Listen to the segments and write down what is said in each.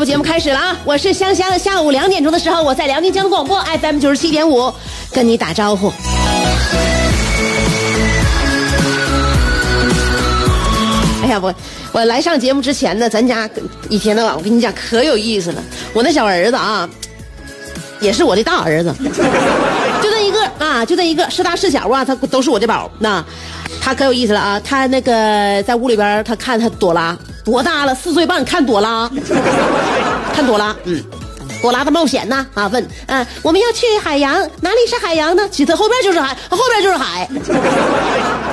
娱乐香饽饽节目开始了啊！我是香香，下午两点钟的时候，我在辽宁交通广播 FM 九十七点五跟你打招呼。哎呀，我我来上节目之前呢，咱家一天到晚我跟你讲可有意思了。我那小儿子啊，也是我的大儿子，就那一个啊，就那一个，是大是小啊，他都是我的宝。那他可有意思了啊，他那个在屋里边，他看他朵拉多大了，四岁半看朵拉，看朵拉，嗯。朵拉的冒险呢？啊，问，嗯、我们要去海洋，哪里是海洋呢？其实后边就是海，后边就是海。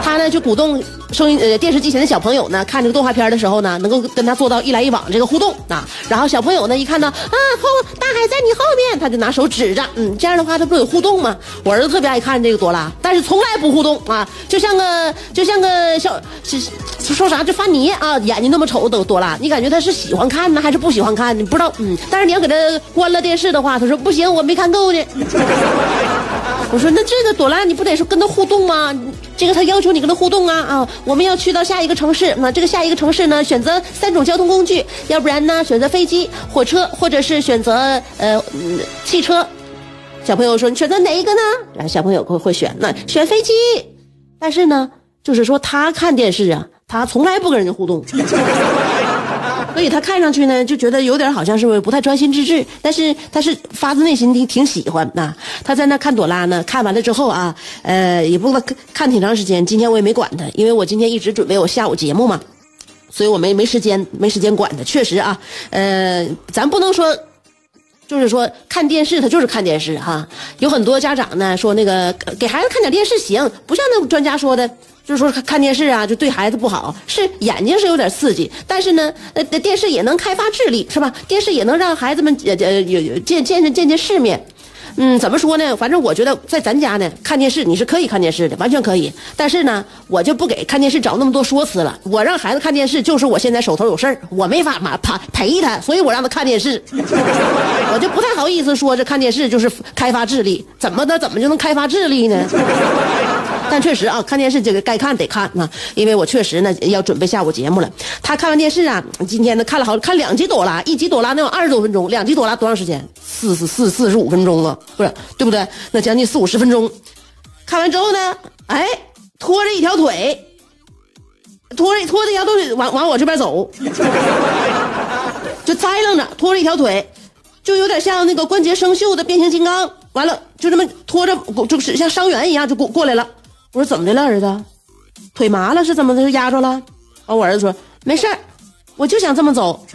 他呢就鼓动收音呃电视机前的小朋友呢，看这个动画片的时候呢，能够跟他做到一来一往这个互动啊。然后小朋友呢一看到啊后大海在你后面，他就拿手指着，嗯，这样的话他不有互动吗？我儿子特别爱看这个朵拉，但是从来不互动啊，就像个就像个小是说啥就发泥啊，眼睛那么丑的朵拉，你感觉他是喜欢看呢还是不喜欢看？你不知道，嗯，但是你要给他关了电视的话，他说不行，我没看够呢。我说那这个朵拉你不得说跟他互动吗？这个他要求你跟他互动啊啊！我们要去到下一个城市，那这个下一个城市呢，选择三种交通工具，要不然呢选择飞机、火车，或者是选择呃、汽车。小朋友说你选择哪一个呢？然后小朋友会会选那选飞机，但是呢，就是说他看电视啊，他从来不跟人家互动。所以他看上去呢，就觉得有点好像是不太专心致志，但是他是发自内心的挺喜欢呐、他在那看朵拉呢，看完了之后啊，呃，也不看挺长时间。今天我也没管他，因为我今天一直准备我下午节目嘛，所以我没没时间没时间管他。确实啊，呃，咱不能说。就是说，看电视他就是看电视哈。有很多家长呢说，那个给孩子看点电视行，不像那专家说的，就是说看电视啊就对孩子不好。是眼睛是有点刺激，但是呢，呃，电视也能开发智力，是吧？电视也能让孩子们呃呃有有见见见见世面。嗯，怎么说呢？反正我觉得在咱家呢，看电视你是可以看电视的，完全可以。但是呢，我就不给看电视找那么多说辞了。我让孩子看电视，就是我现在手头有事儿，我没法嘛陪陪他，所以我让他看电视。我就不太好意思说这看电视就是开发智力，怎么的怎么就能开发智力呢？确实啊，看电视这个该看得看啊，因为我确实呢要准备下午节目了。他看完电视啊，今天呢看了好看两集朵拉，一集朵拉能有二十多分钟，两集朵拉多长时间？四四四四十五分钟啊，不是对不对？那将近四五十分钟。看完之后呢，哎，拖着一条腿，拖着拖着一条腿往往我这边走，就栽楞着拖着一条腿，就有点像那个关节生锈的变形金刚。完了，就这么拖着，就是像伤员一样就过过来了。我说怎么的了，儿子？腿麻了是怎么的？是压着了？完，我儿子说没事儿，我就想这么走。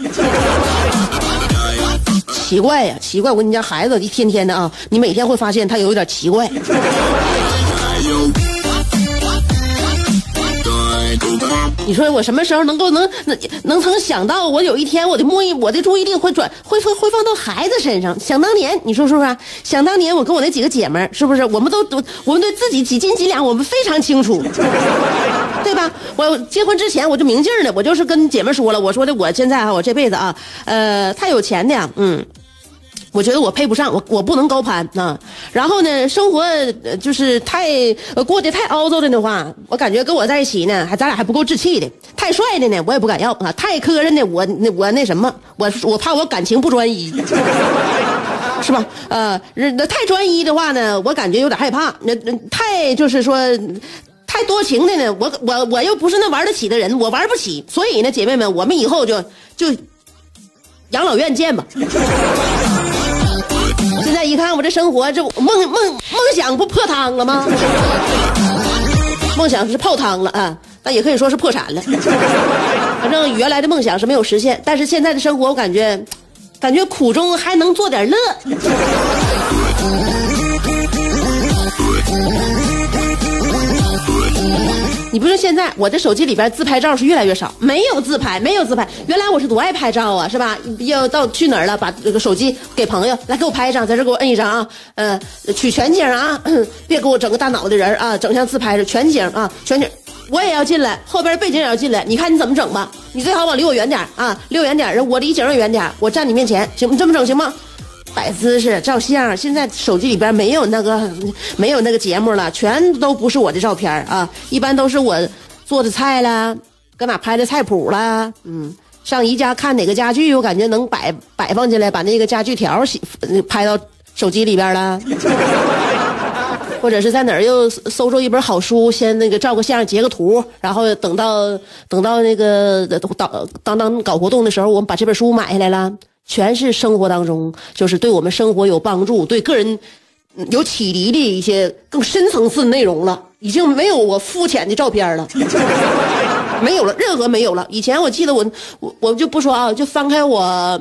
奇怪呀，奇怪！我跟你家，孩子一天天的啊，你每天会发现他有一点奇怪。你说我什么时候能够能能能曾想到，我有一天我的目我的注意力会转会会会放到孩子身上？想当年，你说是不是？想当年我跟我那几个姐们，是不是？我们都都我们对自己几斤几两，我们非常清楚，对吧？我结婚之前我就明镜的，我就是跟姐们说了，我说的我现在啊，我这辈子啊，呃，太有钱的，嗯。我觉得我配不上，我我不能高攀啊。然后呢，生活就是太过得太凹糟的的话，我感觉跟我在一起呢，还咱俩还不够志气的。太帅的呢，我也不敢要啊。太磕碜的，我那我那什么，我我怕我感情不专一，是吧？呃，那太专一的话呢，我感觉有点害怕。那那太就是说。太多情的呢，我我我又不是那玩得起的人，我玩不起。所以呢，姐妹们，我们以后就就养老院见吧。现在一看我这生活，这梦梦梦想不破汤了吗？梦想是泡汤了啊，但也可以说是破产了。反正原来的梦想是没有实现，但是现在的生活我感觉，感觉苦中还能做点乐。你不是现在我的手机里边自拍照是越来越少，没有自拍，没有自拍。原来我是多爱拍照啊，是吧？要到去哪儿了，把这个手机给朋友来给我拍一张，在这给我摁一张啊，呃，取全景啊，别给我整个大脑的人啊，整像自拍似的全景啊，全景。我也要进来，后边背景也要进来，你看你怎么整吧？你最好往离我远点啊，离我远点，我离景远点，我站你面前，行，你这么整行吗？摆姿势照相，现在手机里边没有那个没有那个节目了，全都不是我的照片啊，一般都是我做的菜啦，搁哪拍的菜谱啦，嗯，上宜家看哪个家具，我感觉能摆摆放进来，把那个家具条拍到手机里边了，或者是在哪又搜着一本好书，先那个照个相截个图，然后等到等到那个当当当搞活动的时候，我们把这本书买下来了。全是生活当中，就是对我们生活有帮助、对个人有启迪的一些更深层次的内容了。已经没有我肤浅的照片了，没有了，任何没有了。以前我记得我我我就不说啊，就翻开我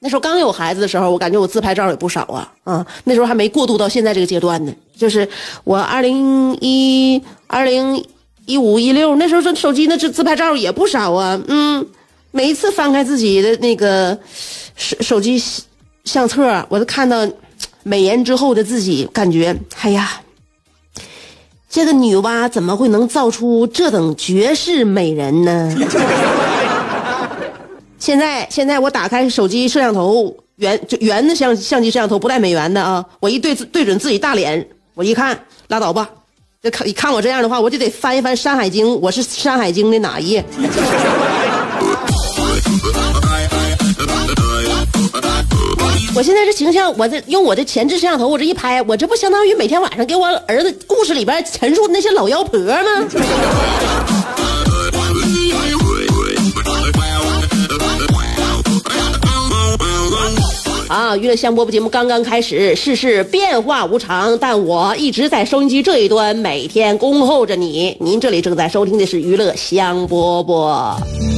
那时候刚有孩子的时候，我感觉我自拍照也不少啊啊，那时候还没过渡到现在这个阶段呢。就是我二零一二零一五一六那时候这手机那自自拍照也不少啊，嗯。每一次翻开自己的那个手手机相册，我都看到美颜之后的自己，感觉哎呀，这个女娲怎么会能造出这等绝世美人呢？现在现在我打开手机摄像头，圆就圆的相相机摄像头，不带美颜的啊！我一对对准自己大脸，我一看，拉倒吧！这看看我这样的话，我就得翻一翻《山海经》，我是《山海经》的哪一页？我现在这形象，我这用我的前置摄像头，我这一拍，我这不相当于每天晚上给我儿子故事里边陈述那些老妖婆吗？啊，娱乐香饽饽节目刚刚开始，世事变化无常，但我一直在收音机这一端，每天恭候着你。您这里正在收听的是娱乐香饽饽。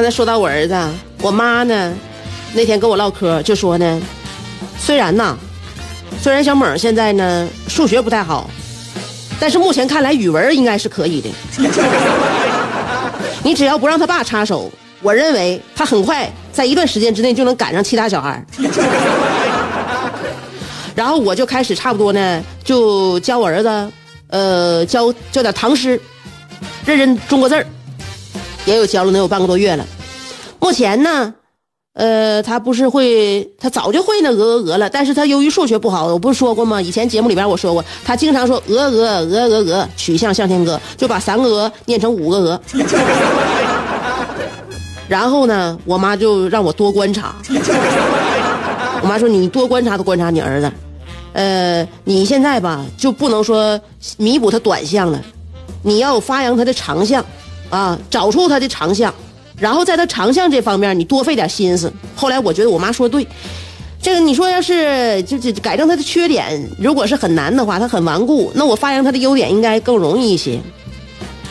刚才说到我儿子，我妈呢，那天跟我唠嗑就说呢，虽然呐，虽然小猛现在呢数学不太好，但是目前看来语文应该是可以的。你只要不让他爸插手，我认为他很快在一段时间之内就能赶上其他小孩。然后我就开始差不多呢，就教我儿子，呃，教教点唐诗，认认中国字儿。也有教了能有半个多月了，目前呢，呃，他不是会，他早就会那鹅鹅鹅了，但是他由于数学不好，我不是说过吗？以前节目里边我说过，他经常说鹅鹅鹅鹅鹅，曲项向天歌，就把三个鹅念成五个鹅。然后呢，我妈就让我多观察。我妈说你多观察多观察你儿子，呃，你现在吧就不能说弥补他短项了，你要发扬他的长项，啊，找出他的长项，然后在他长项这方面你多费点心思。后来我觉得我妈说对。这个你说要是就就改正他的缺点，如果是很难的话，他很顽固，那我发扬他的优点应该更容易一些。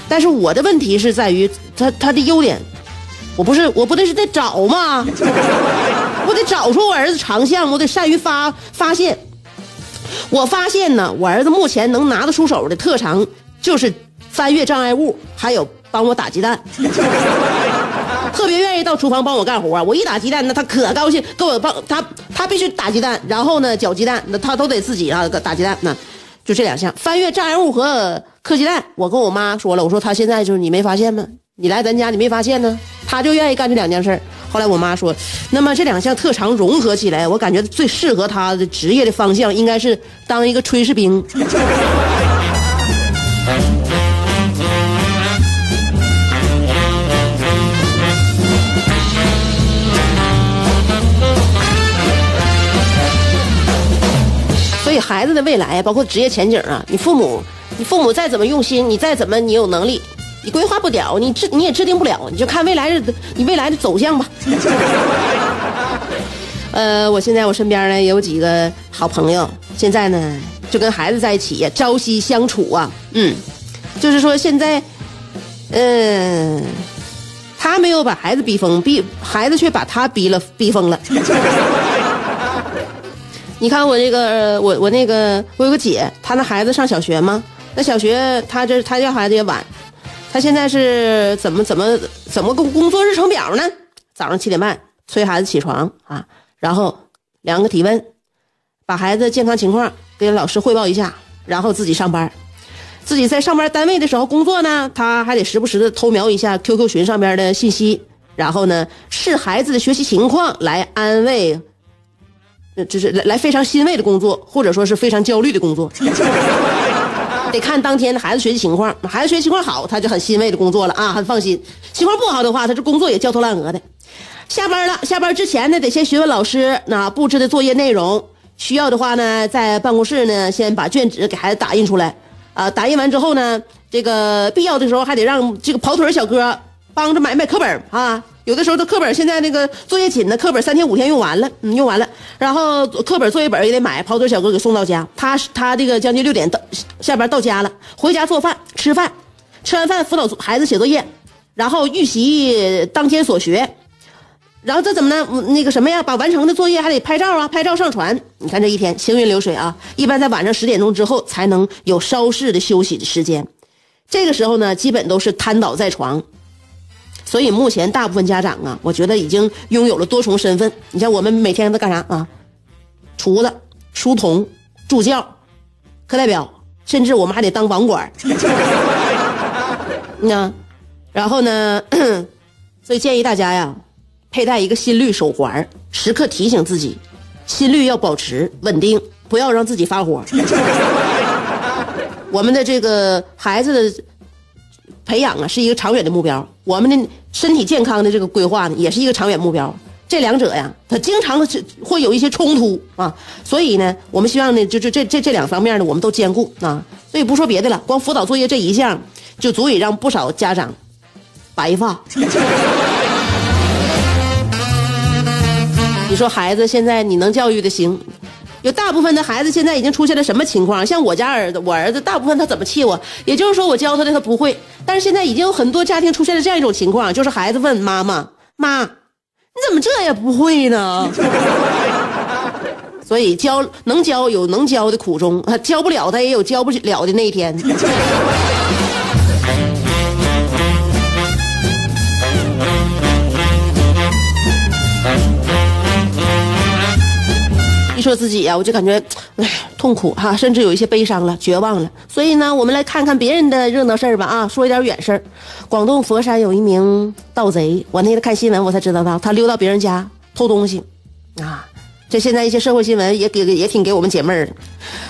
但是我的问题是在于他他的优点，我不是我不得是在找吗？我得找出我儿子长项，我得善于发发现。我发现呢，我儿子目前能拿得出手的特长就是翻越障碍物，还有帮我打鸡蛋。特别愿意到厨房帮我干活，我一打鸡蛋，那他可高兴，给我帮他，他必须打鸡蛋，然后呢搅鸡蛋，那他都得自己啊打鸡蛋，那就这两项，翻越障碍物和磕鸡蛋。我跟我妈说了，我说他现在就是你没发现吗？你来咱家你没发现呢？他就愿意干这两件事后来我妈说，那么这两项特长融合起来，我感觉最适合他的职业的方向应该是当一个炊事兵。孩子的未来，包括职业前景啊，你父母，你父母再怎么用心，你再怎么你有能力，你规划不了，你制你也制定不了，你就看未来的你未来的走向吧。呃，我现在我身边呢有几个好朋友，现在呢就跟孩子在一起，朝夕相处啊，嗯，就是说现在，嗯，他没有把孩子逼疯，逼孩子却把他逼了，逼疯了。你看我这个，我我那个，我有个姐，她那孩子上小学吗？那小学她这她家孩子也晚，她现在是怎么怎么怎么工工作日程表呢？早上七点半催孩子起床啊，然后量个体温，把孩子健康情况给老师汇报一下，然后自己上班。自己在上班单位的时候工作呢，他还得时不时的偷瞄一下 QQ 群上边的信息，然后呢视孩子的学习情况来安慰。就是来来非常欣慰的工作，或者说是非常焦虑的工作，得看当天的孩子学习情况。孩子学习情况好，他就很欣慰的工作了啊，很放心；情况不好的话，他这工作也焦头烂额的。下班了，下班之前呢，得先询问老师那布置的作业内容，需要的话呢，在办公室呢，先把卷纸给孩子打印出来。啊，打印完之后呢，这个必要的时候还得让这个跑腿小哥帮着买买课本啊。有的时候，他课本现在那个作业紧呢，课本三天五天用完了，嗯，用完了，然后课本作业本也得买，跑腿小哥给送到家。他他这个将近六点到下班到家了，回家做饭吃饭，吃完饭辅导孩子写作业，然后预习当天所学，然后这怎么呢？那个什么呀，把完成的作业还得拍照啊，拍照上传。你看这一天行云流水啊，一般在晚上十点钟之后才能有稍事的休息的时间，这个时候呢，基本都是瘫倒在床。所以目前大部分家长啊，我觉得已经拥有了多重身份。你像我们每天都干啥啊？厨子、书童、助教、课代表，甚至我们还得当网管。那，然后呢？所以建议大家呀，佩戴一个心率手环，时刻提醒自己，心率要保持稳定，不要让自己发火。我们的这个孩子的。培养啊是一个长远的目标，我们的身体健康的这个规划呢也是一个长远目标。这两者呀，它经常的会有一些冲突啊，所以呢，我们希望呢，就就这这这两方面呢，我们都兼顾啊。所以不说别的了，光辅导作业这一项，就足以让不少家长白发。你说孩子现在你能教育的行？有大部分的孩子现在已经出现了什么情况？像我家儿子，我儿子大部分他怎么气我？也就是说我教他的他不会，但是现在已经有很多家庭出现了这样一种情况，就是孩子问妈妈：“妈，你怎么这也不会呢？” 所以教能教有能教的苦衷，教不了他也有教不了的那一天。一说自己呀，我就感觉，哎，痛苦哈，甚至有一些悲伤了，绝望了。所以呢，我们来看看别人的热闹事儿吧啊，说一点远事儿。广东佛山有一名盗贼，我那天看新闻，我才知道他他溜到别人家偷东西，啊，这现在一些社会新闻也给也挺给我们解闷儿的。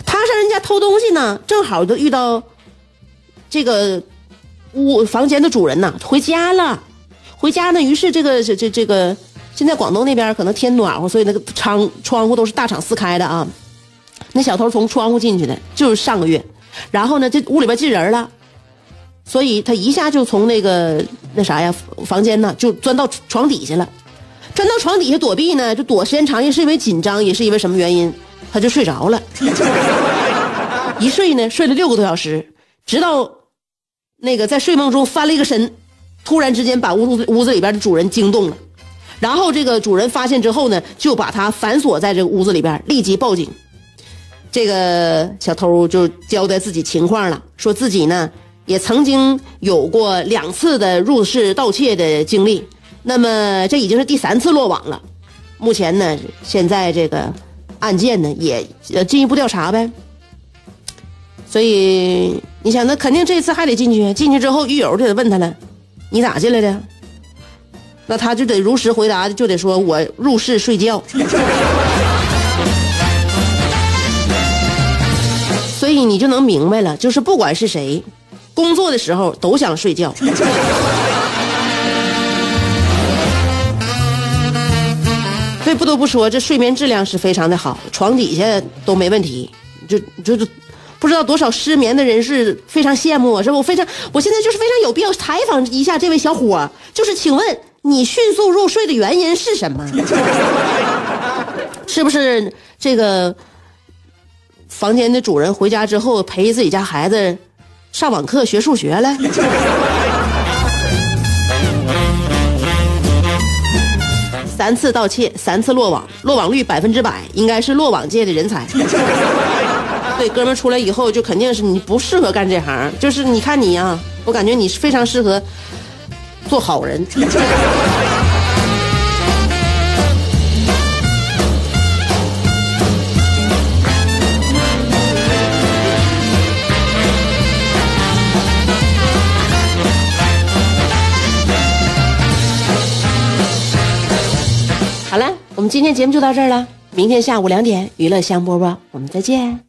他上人家偷东西呢，正好就遇到这个屋房间的主人呐回家了。回家呢，于是这个这这这个，现在广东那边可能天暖和，所以那个窗窗户都是大敞四开的啊。那小偷从窗户进去的，就是上个月，然后呢，这屋里边进人了，所以他一下就从那个那啥呀房间呢，就钻到床底下了。钻到床底下躲避呢，就躲时间长，也是因为紧张，也是因为什么原因，他就睡着了。一睡呢，睡了六个多小时，直到那个在睡梦中翻了一个身，突然之间把屋子屋子里边的主人惊动了。然后这个主人发现之后呢，就把他反锁在这个屋子里边，立即报警。这个小偷就交代自己情况了，说自己呢也曾经有过两次的入室盗窃的经历。那么这已经是第三次落网了，目前呢，现在这个案件呢也呃进一步调查呗。所以你想，那肯定这次还得进去。进去之后，狱友就得问他了：“你咋进来的？”那他就得如实回答，就得说我入室睡觉。所以你就能明白了，就是不管是谁，工作的时候都想睡觉。所以不得不说，这睡眠质量是非常的好，床底下都没问题。就就不知道多少失眠的人士非常羡慕我，是不？我非常，我现在就是非常有必要采访一下这位小伙，就是请问你迅速入睡的原因是什么？是不是这个房间的主人回家之后陪自己家孩子上网课学数学了？三次盗窃，三次落网，落网率百分之百，应该是落网界的人才。对，哥们出来以后就肯定是你不适合干这行，就是你看你呀，我感觉你是非常适合做好人。好了，我们今天节目就到这儿了。明天下午两点，娱乐香饽饽，我们再见。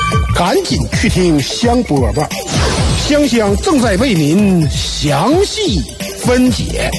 赶紧去听香饽饽，香香正在为您详细分解。